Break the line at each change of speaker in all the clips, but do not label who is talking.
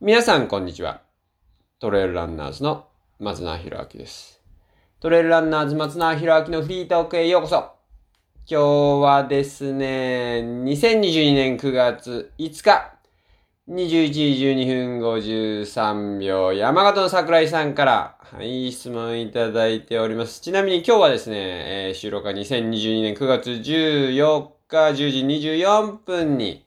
皆さん、こんにちは。トレイルランナーズの松永博明です。トレイルランナーズ松永博明のフリートークへようこそ。今日はですね、2022年9月5日、21時12分53秒、山形の桜井さんから、はい、質問いただいております。ちなみに今日はですね、えー収録は2022年9月14日10時24分に、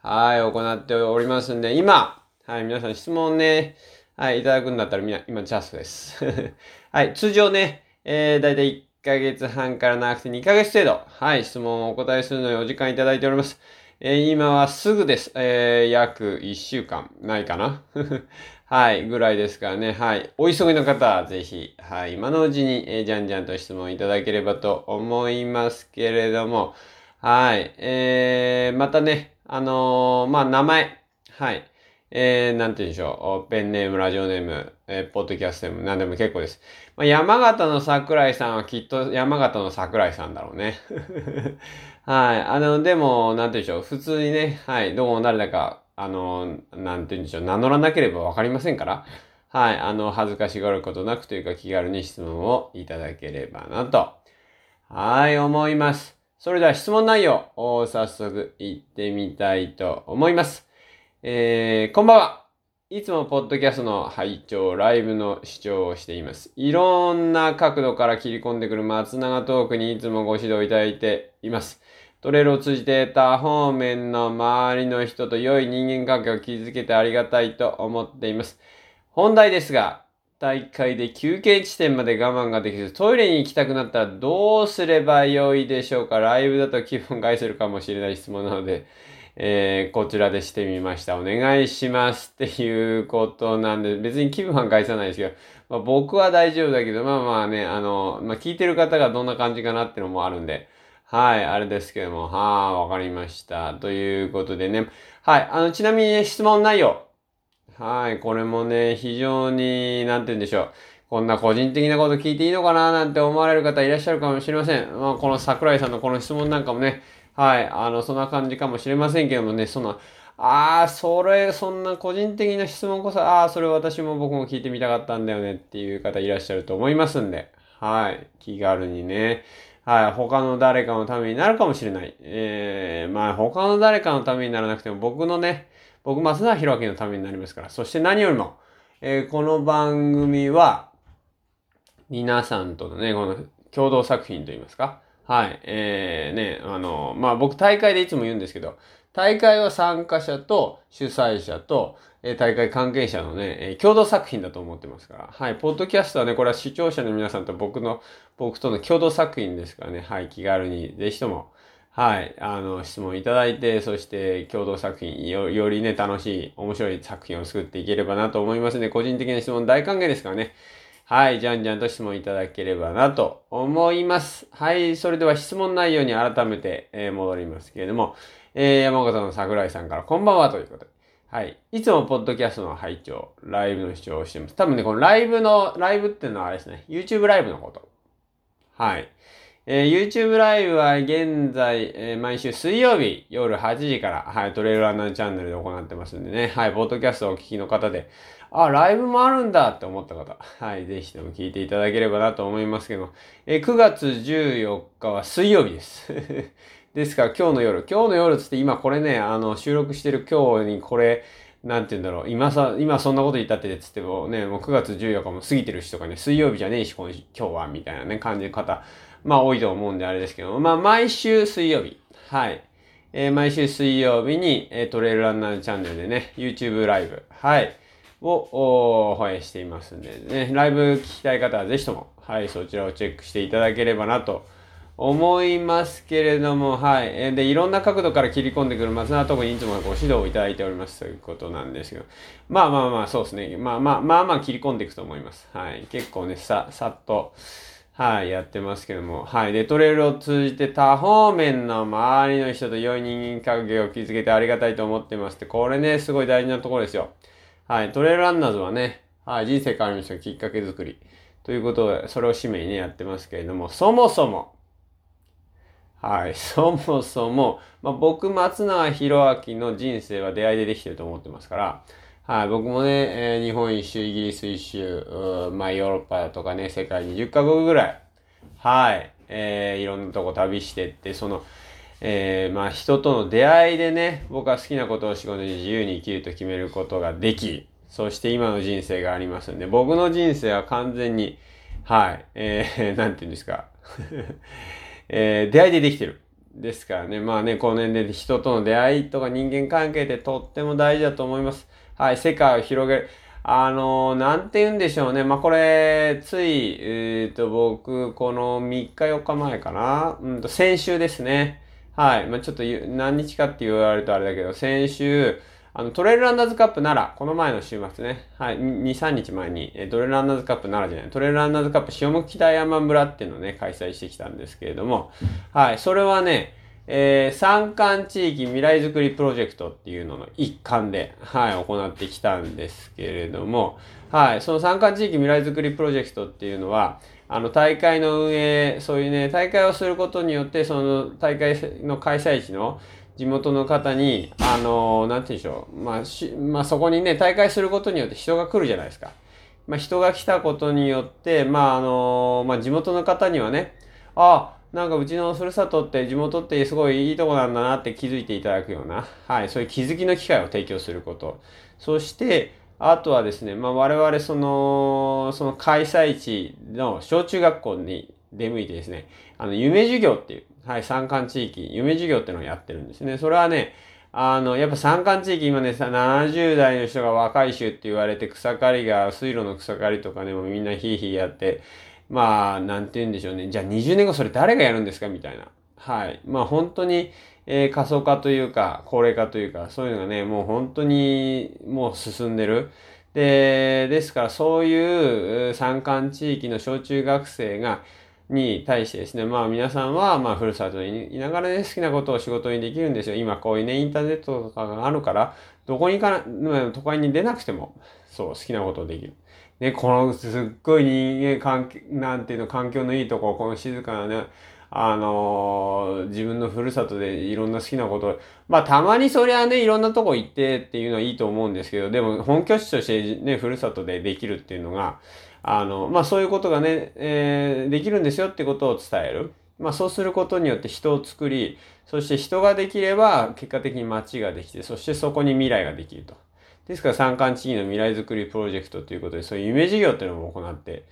はい、行っておりますんで、今、はい、皆さん質問ね、はい、いただくんだったらみんな、今チャンスです。はい、通常ね、えー、だいたい1ヶ月半から長くて2ヶ月程度、はい、質問をお答えするのにお時間いただいております。えー今はすぐです。えー約1週間、ないかな？はい、ぐらいですからね。はい。お急ぎの方はぜひ、はい、今のうちに、えーじゃんじゃんと質問いただければと思いますけれども、はい。えー、またね、あのーまあ、名前、はい。えー、なんて言うんでしょう。ペンネーム、ラジオネーム、えーポッドキャストネーム、何でも結構です。まあ、山形の桜井さんはきっと山形の桜井さんだろうね。はい。あの、でも、なんて言うんでしょう。普通にね、はい。どこの誰だか、あの、なんて言うんでしょう。名乗らなければわかりませんから。はい。あの、恥ずかしがることなくというか気軽に質問をいただければなと。はい、思います。それでは質問内容を早速行ってみたいと思います。えー、こんばんは。いつもポッドキャストの拝聴、ライブの視聴をしています。いろんな角度から切り込んでくる松永トークにいつもご指導いただいています。トレイルを通じて多方面の周りの人と良い人間関係を築けてありがたいと思っています。本題ですが、大会で休憩地点まで我慢ができず、トイレに行きたくなったらどうすればよいでしょうか？ライブだと気分害するかもしれない質問なので、えーこちらでしてみました。お願いしますっていうことなんで、別に気分は害さないですけど、まあ、僕は大丈夫だけど、まあまあね、あの、まあ聞いてる方がどんな感じかなってのもあるんで、はい、あれですけども、はあ、わかりました。ということでね、はい、あの、ちなみに質問内容、はい、これもね、非常に、なんて言うんでしょう。こんな個人的なこと聞いていいのかななんて思われる方いらっしゃるかもしれません。まあ、この桜井さんのこの質問なんかもね、はい、あの、そんな感じかもしれませんけどもね、その、ああ、それ、そんな個人的な質問こそ、ああ、それ私も僕も聞いてみたかったんだよねっていう方いらっしゃると思いますんで、はい、気軽にね、はい、他の誰かのためになるかもしれない。えー、まあ、他の誰かのためにならなくても、僕のね、僕、松永弘明のためになりますから。そして何よりも、えーこの番組は、皆さんとのね、この共同作品といいますか。はい。えー、ね、あの、まあ、僕大会でいつも言うんですけど、大会は参加者と主催者と、え大会関係者のね、えー共同作品だと思ってますから。はい。ポッドキャストはね、これは視聴者の皆さんと僕の、僕との共同作品ですからね。はい。気軽に、ぜひとも、はい。あの、質問いただいて、そして共同作品、よよりね、楽しい、面白い作品を作っていければなと思いますね。個人的な質問大歓迎ですからね。はい。じゃんじゃんと質問いただければなと思います。はい。それでは質問内容に改めて、えー戻りますけれども、えー山形の桜井さんからこんばんはということで。はい。いつもポッドキャストの拝聴、ライブの視聴をしてます。多分ね、このライブの、ライブっていうのはあれですね。YouTube ライブのこと。はい。えー YouTube ライブは現在、えー毎週水曜日夜8時から、はい、トレイルランナーチャンネルで行ってますんでね、はい、ポッドキャストをお聞きの方で、あ、ライブもあるんだって思った方、はい、ぜひとも聞いていただければなと思いますけど、え9月14日は水曜日です。ですから今日の夜、今日の夜つって今これね、あの、収録してる今日にこれ、なんて言うんだろう、今さ、今そんなこと言ったってつってもね、もう9月14日も過ぎてる人がね、水曜日じゃねえし、今今日は、みたいなね、感じの方、まあ多いと思うんであれですけど、まあ毎週水曜日、はい。えー毎週水曜日に、えートレイルランナーチャンネルでね、YouTube ライブ、はい。を、放映していますんでね、ライブ聞きたい方はぜひとも、はい、そちらをチェックしていただければなと思いますけれども、はい。で、いろんな角度から切り込んでくる松永特にいつもご指導をいただいておりますということなんですけど、まあまあまあ、そうですね。まあまあ、まあまあ切り込んでいくと思います。はい。結構ね、さ、さっと、はい、やってますけども、はい。で、トレイルを通じて多方面の周りの人と良い人間関係を築けてありがたいと思ってますって、これね、すごい大事なところですよ。はい。トレイルランナーズはね、はい、人生変わりましたきっかけ作り。ということで、それを使命にね、やってますけれども、そもそも、はい、そもそも、まあ、僕、松永博明の人生は出会いでできてると思ってますから、はい、僕もね、えー日本一周、イギリス一周、まあヨーロッパとかね、世界20カ国ぐらい、はい、えーいろんなとこ旅してって、その、えーまあ人との出会いでね、僕は好きなことを仕事に自由に生きると決めることができ、そして今の人生がありますんで、僕の人生は完全に、はい、えー、なんて言うんですか、えー出会いでできてる。ですからね、まあね、この年齢で人との出会いとか人間関係ってとっても大事だと思います。はい、世界を広げる。あのーなんて言うんでしょうね。まあ、これ、つい、えっ、と、僕、この3日4日前かな。うんと、先週ですね。はい。まあ、ちょっと何日かって言われるとあれだけど、先週、あの、トレイルランナーズカップ奈良、この前の週末ね。はい。2、3日前に、えトレイルランナーズカップ奈良じゃない、トレイルランナーズカップ塩向北山村っていうのをね、開催してきたんですけれども、はい。それはね、えー、山間地域未来づくりプロジェクトっていうのの一環で、はい、行ってきたんですけれども、はい、その山間地域未来づくりプロジェクトっていうのは、あの、大会の運営、そういうね、大会をすることによって、その大会の開催地の地元の方に、あの、なんて言うんでしょう、まあ、まあ、そこにね、大会することによって人が来るじゃないですか。まあ、人が来たことによって、まあ、あの、まあ、地元の方にはね、あ、なんかうちのふるさとって地元ってすごいいいとこなんだなって気づいていただくような、はい、そういう気づきの機会を提供すること。そして、あとはですね、まあ我々その、その開催地の小中学校に出向いてですね、あの、夢授業っていう、はい、山間地域、夢授業っていうのをやってるんですね。それはね、あの、やっぱ山間地域今ね、70代の人が若い種って言われて草刈りが、水路の草刈りとかね、もみんなヒーヒーやって、まあ、なんて言うんでしょうね。じゃあ20年後それ誰がやるんですか？みたいな。はい。まあ本当に、えー過疎化というか、高齢化というか、そういうのがね、もう本当にもう進んでる。で、ですからそういう山間地域の小中学生が、に対してですね、まあ皆さんは、まあふるさとにいながらね、好きなことを仕事にできるんですよ。今こういうね、インターネットとかがあるから、どこにかな、都会に出なくても、そう、好きなことをできる。ね、このすっごい人間関係、なんていうの、環境のいいとこ、この静かなね、あのー自分のふるさとでいろんな好きなこと、まあたまにそりゃね、いろんなとこ行ってっていうのはいいと思うんですけど、でも本拠地としてね、ふるさとでできるっていうのが、あの、まあそういうことがね、えーできるんですよってことを伝える。まあそうすることによって人を作り、そして人ができれば結果的に街ができて、そしてそこに未来ができると。ですから山間地域の未来づくりプロジェクトということで、そういう夢事業っていうのも行って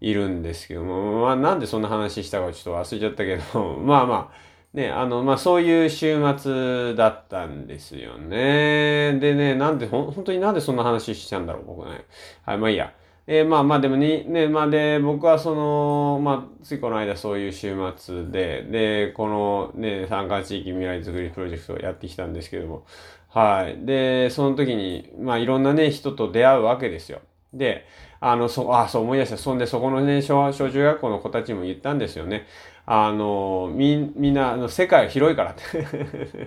いるんですけども、まあなんでそんな話したかちょっと忘れちゃったけど、まあまあ、ね、あの、まあそういう週末だったんですよね。でね、なんで、ほ本当になんでそんな話しちゃうんだろう、僕ね。はい、まあいいや。えーまあまあでもに、ね、まあで、僕はその、まあ、ついこの間そういう週末で、で、このね、参加地域未来づくりプロジェクトをやってきたんですけども、はい。で、その時に、まあいろんなね、人と出会うわけですよ。で、あの、そ、あ、そう思い出した。そんで、そこのね、小、小中学校の子たちも言ったんですよね。あの、み、みんな、あの、世界は広いからって。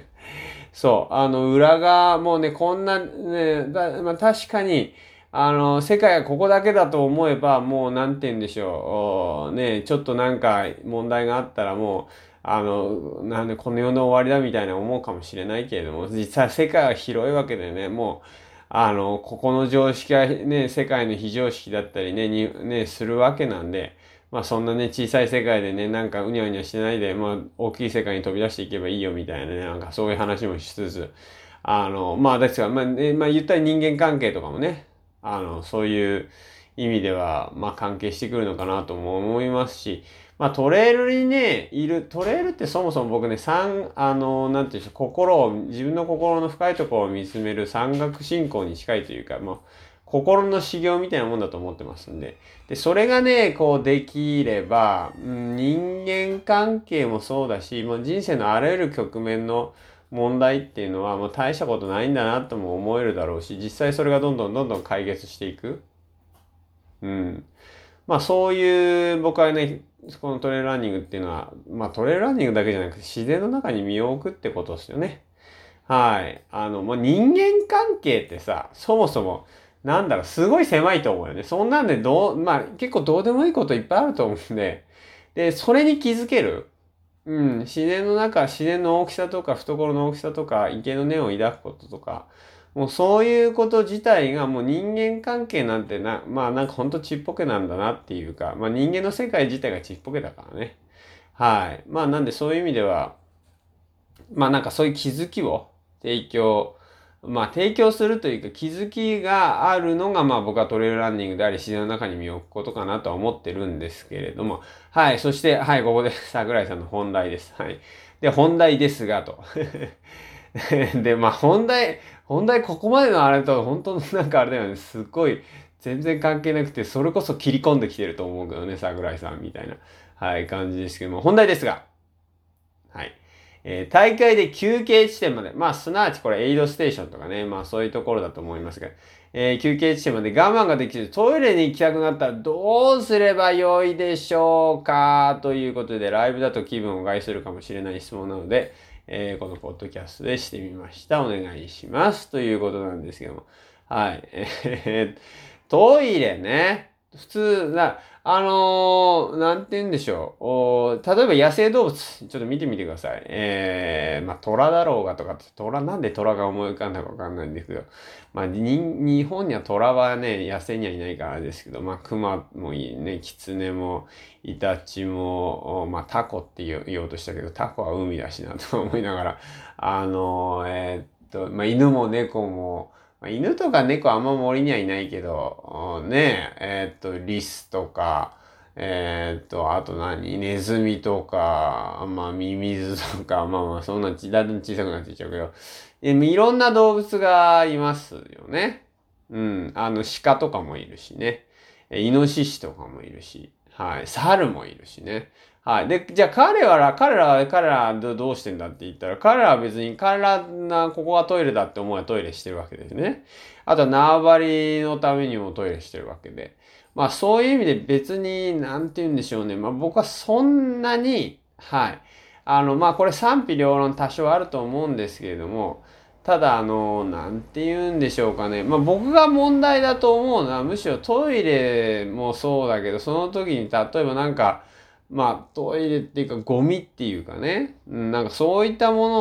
そう。あの、裏側、もうね、こんな、ね、だ、まあ確かに、あの、世界はここだけだと思えば、もう、なんて言うんでしょう。ね、ちょっとなんか問題があったらもう、あの、なんでこの世の終わりだみたいな思うかもしれないけれども、実際世界は広いわけでね、もう、あの、ここの常識はね、世界の非常識だったりね、に、ね、するわけなんで、まあそんなね、小さい世界でね、なんかうにゃうにゃしてないで、まあ大きい世界に飛び出していけばいいよみたいなね、なんかそういう話もしつつ、あの、まあですから、まあ、ね、まあ言ったら人間関係とかもね、あの、そういう意味では、まあ関係してくるのかなとも思いますし、まあトレイルにね、いる、トレイルってそもそも僕ね、三、あの、なんていうんでしょう、心を、自分の心の深いところを見つめる山岳信仰に近いというか、まあ、心の修行みたいなもんだと思ってますんで。で、それがね、こうできれば、うん人間関係もそうだし、もう人生のあらゆる局面の問題っていうのは、もう大したことないんだなとも思えるだろうし、実際それがどんどんどんどん解決していく。うん。まあそういう僕はね、このトレイルランニングっていうのは、まあトレイルランニングだけじゃなくて自然の中に身を置くってことですよね。はい。あの、もう人間関係ってさ、そもそも、なんだろう、すごい狭いと思うよね。そんなんでどう、まあ結構どうでもいいこといっぱいあると思うんで、で、それに気づける。うん、自然の中、自然の大きさとか、懐の大きさとか、池の根を抱くこととか、もうそういうこと自体がもう人間関係なんてな、まあなんかほんとちっぽけなんだなっていうか、まあ人間の世界自体がちっぽけだからね。はい。まあなんでそういう意味では、まあなんかそういう気づきを提供、まあ提供するというか気づきがあるのがまあ僕はトレイルランニングであり自然の中に身を置くことかなとは思ってるんですけれども。はい。そして、はい、ここで桜井さんの本題です。はい。で、本題ですが、と。で、まあ本題、本題ここまでのあれと本当のなんかあれだよね。すっごい全然関係なくて、それこそ切り込んできてると思うけどね、桜井さんみたいな、はい、感じですけど。も、本題ですが、はい。えー、大会で休憩地点まで、まあ、すなわちこれエイドステーションとかね、まあそういうところだと思いますが、えー、休憩地点まで我慢ができずトイレに行きたくなったらどうすればよいでしょうか？ということで、ライブだと気分を害するかもしれない質問なので、えー、このポッドキャストでしてみました。お願いします。ということなんですけども。はい。えー、トイレね。普通、な、あのー、なんて言うんでしょう。お例えば野生動物、ちょっと見てみてください。えー、まあ、虎だろうがとか、虎、なんで虎が思い浮かんだかわかんないんですけど、まあ、日本には虎はね、野生にはいないからですけど、まあ、熊もいいね、狐も、イタチも、まあ、タコって言おうとしたけど、タコは海だしなと思いながら、あのー、えー、っと、まあ、犬も猫も、犬とか猫あんま森にはいないけど、ねえ、えー、っと、リスとか、えー、っと、あと何？ネズミとか、まあ、ミミズとか、まあまあ、そんなちだんだん小さくなっていっちゃうけど、いろんな動物がいますよね。うん。あの、鹿とかもいるしね。イノシシとかもいるし。はい。猿もいるしね。はい。で、じゃあ彼ら、彼らは、彼らどうしてんだって言ったら、彼らは別に、彼らな、ここがトイレだって思えばトイレしてるわけですね。あとは縄張りのためにもトイレしてるわけで。まあそういう意味で別に、なんて言うんでしょうね。まあ僕はそんなに、はい。あの、まあこれ賛否両論多少あると思うんですけれども、ただあの、なんて言うんでしょうかね。まあ僕が問題だと思うのは、むしろトイレもそうだけど、その時に例えばなんか、まあ、トイレっていうか、ゴミっていうかね、なんかそういったもの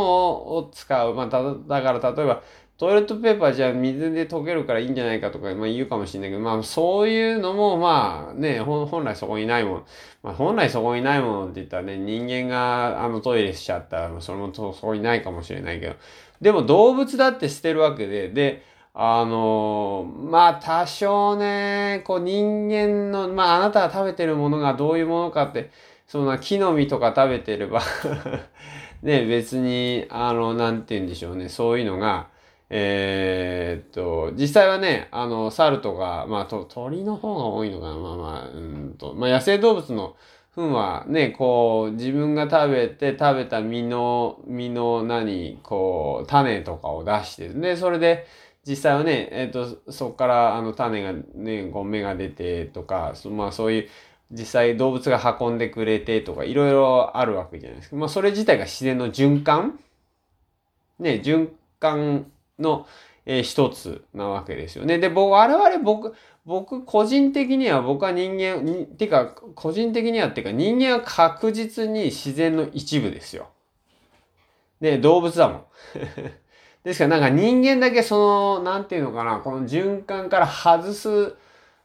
を使う。まあ、ただ、だから例えば、トイレットペーパーじゃあ水で溶けるからいいんじゃないかとか、まあ言うかもしれないけど、まあそういうのもまあね、本来そこにないもの。まあ本来そこにないものって言ったらね、人間があのトイレしちゃったら、それもそこにないかもしれないけど、でも動物だって捨てるわけで、で、あのまあ多少ね、こう人間の、まああなたが食べてるものがどういうものかって、そんな木の実とか食べてれば ね、別に、あの、なんて言うんでしょうね、そういうのが、えー、っと、実際はね、あの、猿とか、まあ、鳥の方が多いのかな、まあまあ、うんと、まあ野生動物の糞はね、こう、自分が食べて食べた実の、実の何、こう、種とかを出して、で、それで、実際はね、えっ、ー、と、そこからあの種がね、こう芽が出てとか、まあそういう、実際動物が運んでくれてとか、いろいろあるわけじゃないですか。まあそれ自体が自然の循環？ね、循環の、えー、一つなわけですよね。で、僕、我々僕、僕、個人的には僕は人間、にてか、個人的にはっていうか人間は確実に自然の一部ですよ。で、動物だもん。ですからなんか人間だけその、なんていうのかな、この循環から外す、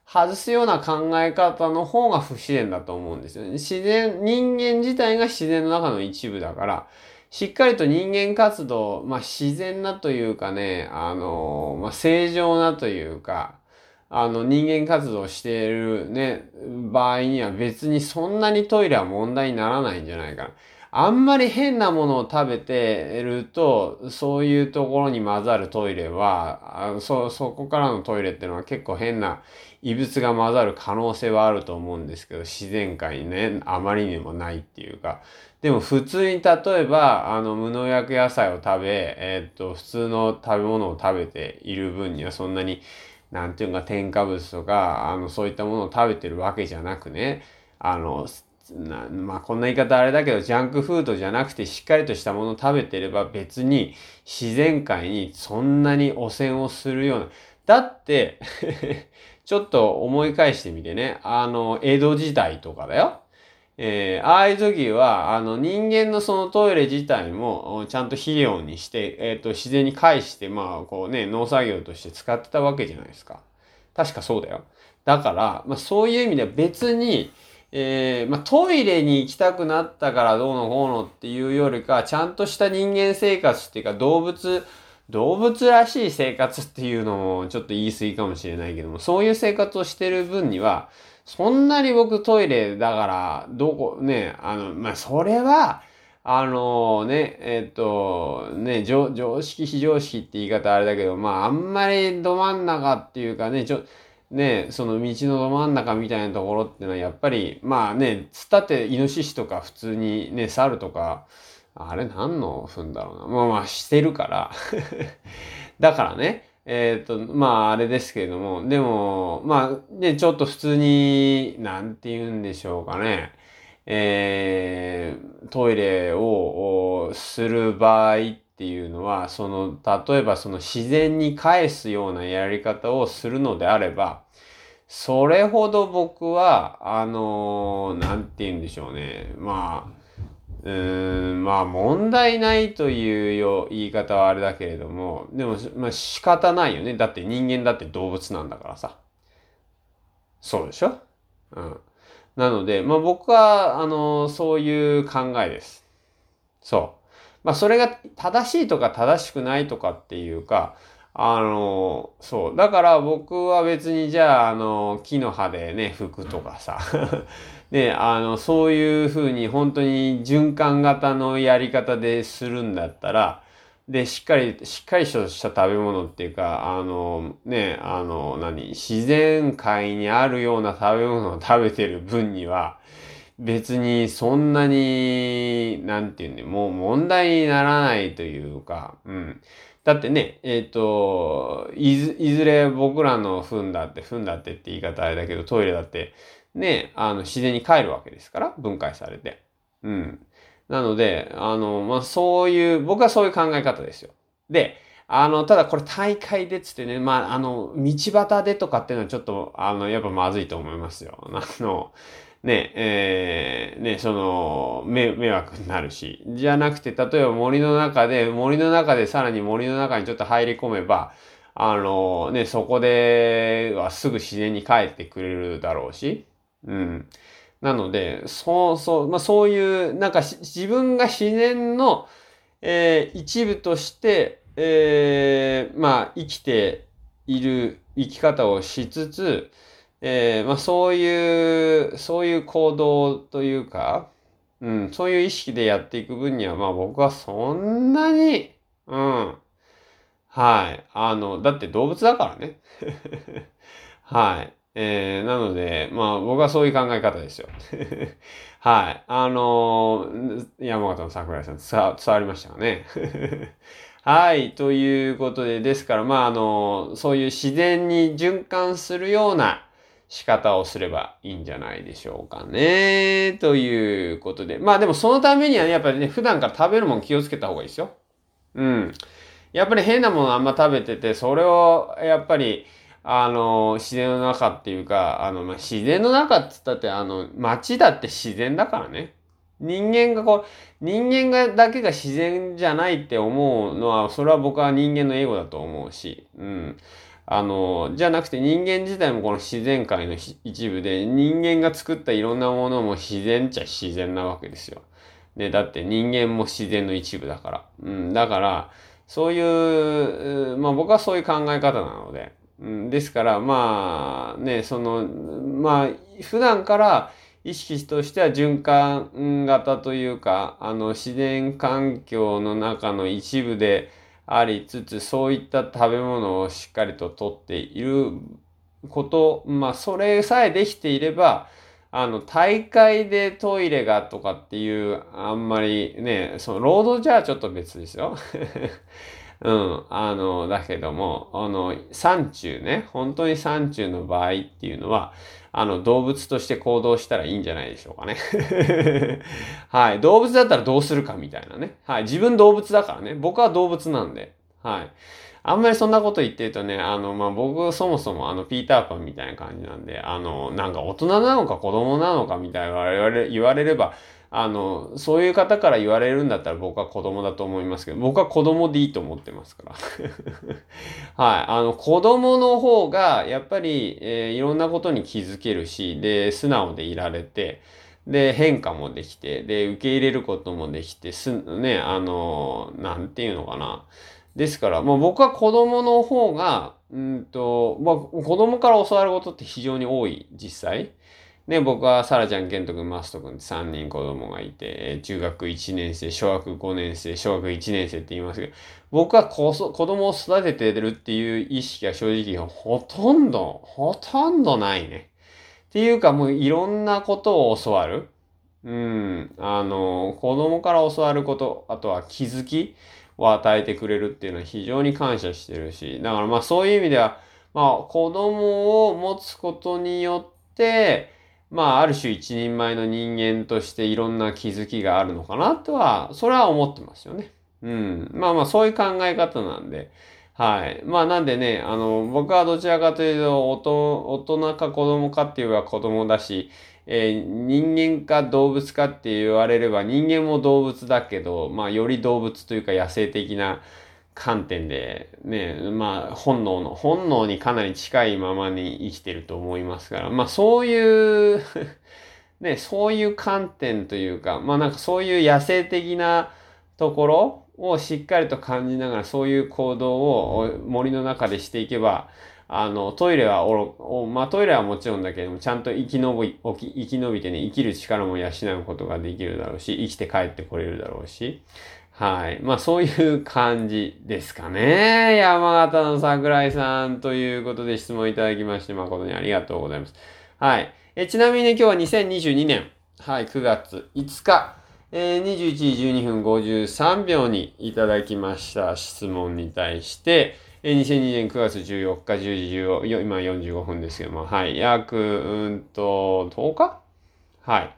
外すような考え方の方が不自然だと思うんですよね。自然、人間自体が自然の中の一部だから、しっかりと人間活動、まあ自然なというかね、あの、まあ正常なというか、あの人間活動しているね、場合には別にそんなにトイレは問題にならないんじゃないかな。あんまり変なものを食べてると、そういうところに混ざるトイレは、そ、そこからのトイレってのは結構変な異物が混ざる可能性はあると思うんですけど、自然界にね、あまりにもないっていうか。でも普通に例えば、あの、無農薬野菜を食べ、えー、っと、普通の食べ物を食べている分にはそんなに、なんていうか添加物とか、あの、そういったものを食べてるわけじゃなくね、あの、なまあこんな言い方あれだけど、ジャンクフードじゃなくてしっかりとしたものを食べてれば別に自然界にそんなに汚染をするような。だって ちょっと思い返してみてね、あの、江戸時代とかだよ。えー、ああいう時は、あの、人間のそのトイレ自体も、ちゃんと肥料にして、えっ、ー、と、自然に返して、まあ、こうね、農作業として使ってたわけじゃないですか。確かそうだよ。だから、まあ、そういう意味では別に、えー、まあ、トイレに行きたくなったからどうのこうのっていうよりか、ちゃんとした人間生活っていうか、動物、動物らしい生活っていうのもちょっと言い過ぎかもしれないけども、そういう生活をしてる分には、そんなに僕トイレだから、どこ、ね、あの、まあ、それは、あのね、えっ、と、ね、常識非常識って言い方あれだけど、まあ、あんまりど真ん中っていうかね、ちょ、ね、その道のど真ん中みたいなところってのはやっぱり、まあね、つったってイノシシとか普通にね、猿とか、あれ何の踏んだろうな。まあまあしてるから。だからね、えっ、ー、と、まあ、あれですけれども、でも、まあ、ね、ちょっと普通に、なんて言うんでしょうかね。えー、トイレをする場合っていうのは、その、例えばその自然に返すようなやり方をするのであれば、それほど僕は、あのなんて言うんでしょうね。まあ、うーん、まあ問題ないというよ言い方はあれだけれども、でも、まあ仕方ないよね。だって人間だって動物なんだからさ。そうでしょ？うん。なので、まあ僕は、あの、そういう考えです。そう。まあそれが正しいとか正しくないとかっていうか、あの、そう。だから僕は別にじゃあ、あの、木の葉でね、服とかさ、ね、あの、そういうふうに本当に循環型のやり方でするんだったら、で、しっかり、しっかりとした食べ物っていうか、あの、ね、あの、何、自然界にあるような食べ物を食べてる分には、別にそんなに、なんていうんで、もう問題にならないというか、うん。だってね、えっ、ー、といず、いずれ僕らの踏んだって、踏んだってって言い方あれだけど、トイレだって、ね、あの、自然に帰るわけですから、分解されて。うん。なので、あの、まあ、そういう、僕はそういう考え方ですよ。で、あの、ただこれ大会でっつってね、まあ、あの、道端でとかっていうのはちょっと、あの、やっぱまずいと思いますよ。あの、ね、えー、ね、その、め迷惑になるし。じゃなくて、例えば森の中で、森の中でさらに森の中にちょっと入り込めば、あの、ね、そこではすぐ自然に帰ってくれるだろうし。うん。なので、そうそう、まあそういう、なんか自分が自然の、えー、一部として、えー、まあ生きている生き方をしつつ、えー、まあそういう、そういう行動というか、うん、そういう意識でやっていく分には、まあ僕はそんなに、うん、はい。あの、だって動物だからね。はい。えー、なので、まあ僕はそういう考え方ですよ。はい。あのー、山形の桜井さん伝わりましたかね。はい。ということで、ですから、まああのそういう自然に循環するような、仕方をすればいいんじゃないでしょうかね。ということで。まあでもそのためにはね、やっぱりね、普段から食べるもん気をつけた方がいいですよ。うん。やっぱり変なものあんま食べてて、それをやっぱり、あの、自然の中っていうか、あの、まあ、自然の中って言ったって、あの、街だって自然だからね。人間がこう、人間がだけが自然じゃないって思うのは、それは僕は人間のエゴだと思うし、うん。あの、じゃなくて人間自体もこの自然界の一部で、人間が作ったいろんなものも自然っちゃ自然なわけですよ。で、だって人間も自然の一部だから。うん、だから、そういう、まあ僕はそういう考え方なので。うん、ですから、まあね、その、まあ普段から意識としては循環型というか、あの自然環境の中の一部で、ありつつ、そういった食べ物をしっかりととっていること、まあ、それさえできていれば、あの、大会でトイレがとかっていう、あんまりね、その、労働じゃちょっと別ですよ。うん。あの、だけども、あの、山中ね、本当に山中の場合っていうのは、あの、動物として行動したらいいんじゃないでしょうかね。はい。動物だったらどうするかみたいなね。はい。自分動物だからね。僕は動物なんで。はい。あんまりそんなこと言ってるとね、あの、まあ、僕そもそもあの、ピーターパンみたいな感じなんで、あの、なんか大人なのか子供なのかみたいな言われ言われれば、あの、そういう方から言われるんだったら僕は子供だと思いますけど、僕は子供でいいと思ってますから。はい。あの、子供の方が、やっぱり、えー、いろんなことに気づけるし、で、素直でいられて、で、変化もできて、で、受け入れることもできて、す、ね、あの、なんていうのかな。ですから、もう僕は子供の方が、うんと、まあ、子供から教わることって非常に多い、実際。ね、僕はサラちゃん、ケント君、マスト君って3人子供がいて、中学1年生、小学5年生、小学1年生って言いますけど、僕は子供を育ててるっていう意識が正直ほとんど、ほとんどないね。っていうかもういろんなことを教わる。うん。あの、子供から教わること、あとは気づきを与えてくれるっていうのは非常に感謝してるし、だからまあそういう意味では、まあ子供を持つことによって、まあ、ある種一人前の人間としていろんな気づきがあるのかなとは、それは思ってますよね。うん。まあまあ、そういう考え方なんで。はい。まあ、なんでね、あの、僕はどちらかというと、大人か子供かって言えば子供だし、えー、人間か動物かって言われれば人間も動物だけど、まあ、より動物というか野生的な、観点で、ね、まあ、本能の、本能にかなり近いままに生きてると思いますから、まあ、そういう ね、そういう観点というか、まあなんかそういう野生的なところをしっかりと感じながら、そういう行動を森の中でしていけば、あの、トイレはおまあトイレはもちろんだけれども、ちゃんと生き延び、生き延びてね、生きる力も養うことができるだろうし、生きて帰ってこれるだろうし、はい。まあそういう感じですかね。山形の桜井さんということで質問いただきまして誠にありがとうございます。はい。えちなみにね、今日は2022年、はい、9月5日、えー、21時12分53秒にいただきました質問に対して、えー、2002年9月14日10時15、今45分ですけども、はい、約、うんと、10日？はい。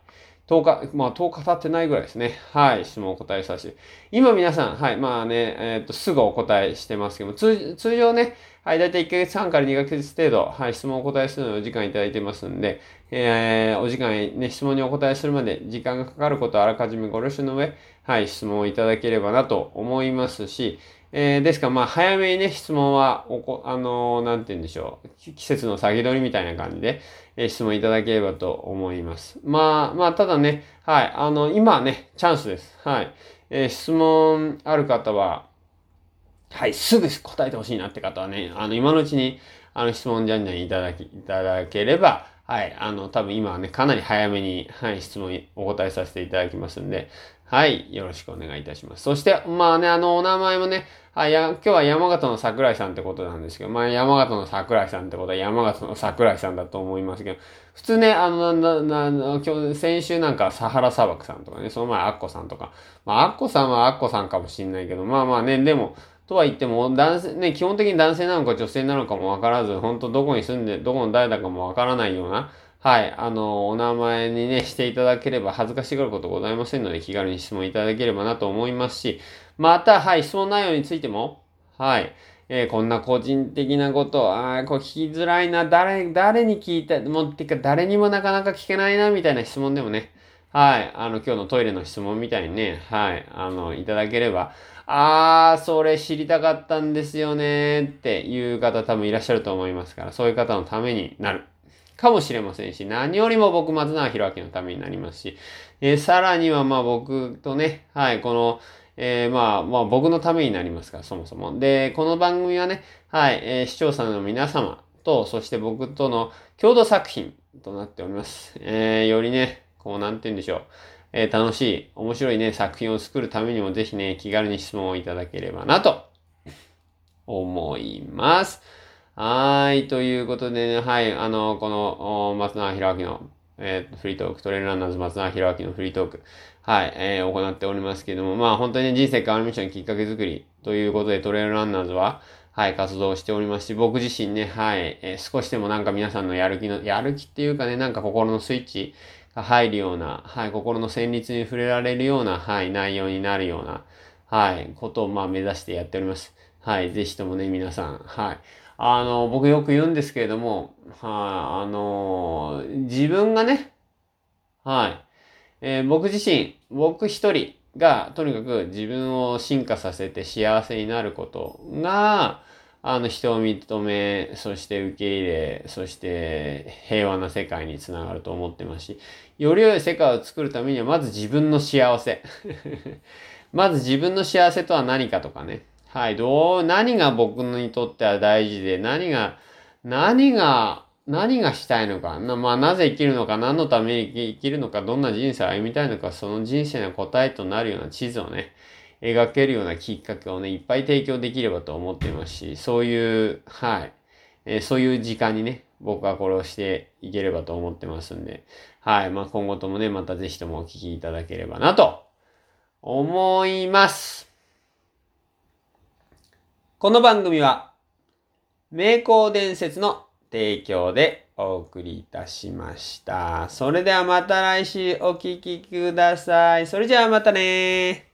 10日、まあ10日経ってないぐらいですね。はい、質問をお答えさせて。今皆さん、はい、まあね、えっ、と、すぐお答えしてますけども、通通常ね、はい、だいたい1ヶ月半から2ヶ月程度、はい、質問をお答えするのにお時間いただいてますんで、えー、お時間ね、質問にお答えするまで時間がかかることをあらかじめご了承の上、はい、質問をいただければなと思いますし、えー、ですから、まあ、早めにね、質問は、おこ、あのー、なんて言うんでしょう。季節の先取りみたいな感じで、え、質問いただければと思います。まあ、まあ、ただね、はい、あの、今はね、チャンスです。はい。えー、質問ある方は、はい、すぐ答えてほしいなって方はね、あの、今のうちに、あの、質問じゃんじゃんいただき、いただければ、はい、あの、多分今はね、かなり早めに、はい、質問お答えさせていただきますんで、はい、よろしくお願いいたします。そして、まあね、あの、お名前もね、は、や、今日は山形の桜井さんってことなんですけど、まあ山形の桜井さんってことは山形の桜井さんだと思いますけど、普通ね、あの、な、な、な、今日、先週なんかサハラ砂漠さんとかね、その前アッコさんとか、まあアッコさんはアッコさんかもしんないけど、まあまあね、でも、とは言っても、男性、ね、基本的に男性なのか女性なのかもわからず、本当どこに住んで、どこの誰だかもわからないような、はい、あの、お名前にね、していただければ恥ずかしがることございませんので、気軽に質問いただければなと思いますし、また、はい、質問内容についても、はい。えー、こんな個人的なこと、ああ、こう聞きづらいな、誰、誰に聞いた、もう、てか誰にもなかなか聞けないな、みたいな質問でもね、はい、あの、今日のトイレの質問みたいにね、はい、あの、いただければ、あー、それ知りたかったんですよね、っていう方多分いらっしゃると思いますから、そういう方のためになる。かもしれませんし、何よりも僕、松永弘明のためになりますし、えー、さらにはまあ僕とね、はい、この、えー、まあ、まあ僕のためになりますから、そもそも。で、この番組はね、はい、えー、視聴者の皆様と、そして僕との共同作品となっております。えー、よりね、こう、なんて言うんでしょう。えー、楽しい、面白いね、作品を作るためにも、ぜひね、気軽に質問をいただければなと、思います。はい、ということでね、はい、あの、この、松永弘明の、えー、フリートーク、トレーランナーズ松永弘明のフリートーク、はい、えー、行っておりますけども、まあ本当に、ね、人生変わるミッションきっかけ作りということでトレイルランナーズは、はい、活動しておりますし、僕自身ね、はい、えー、少しでもなんか皆さんのやる気の、やる気っていうかね、なんか心のスイッチが入るような、はい、心の旋律に触れられるような、はい、内容になるような、はい、ことをまあ目指してやっております。はい。ぜひともね、皆さん。はい。あの、僕よく言うんですけれども、はい、あの、自分がね、はい。えー、僕自身、僕一人が、とにかく自分を進化させて幸せになることが、あの、人を認め、そして受け入れ、そして平和な世界につながると思ってますし、より良い世界を作るためには、まず自分の幸せ。まず自分の幸せとは何かとかね。はい、どう、何が僕にとっては大事で、何が、何が、何がしたいのか、なまあ、なぜ生きるのか、何のために生きるのか、どんな人生を歩みたいのか、その人生の答えとなるような地図をね、描けるようなきっかけをね、いっぱい提供できればと思っていますし、そういう、はい、えー、そういう時間にね、僕はこれをしていければと思ってますんで、はい、まあ今後ともね、またぜひともお聞きいただければなと思います。この番組は、名工伝説の提供でお送りいたしました。それではまた来週お聴きください。それじゃあまたね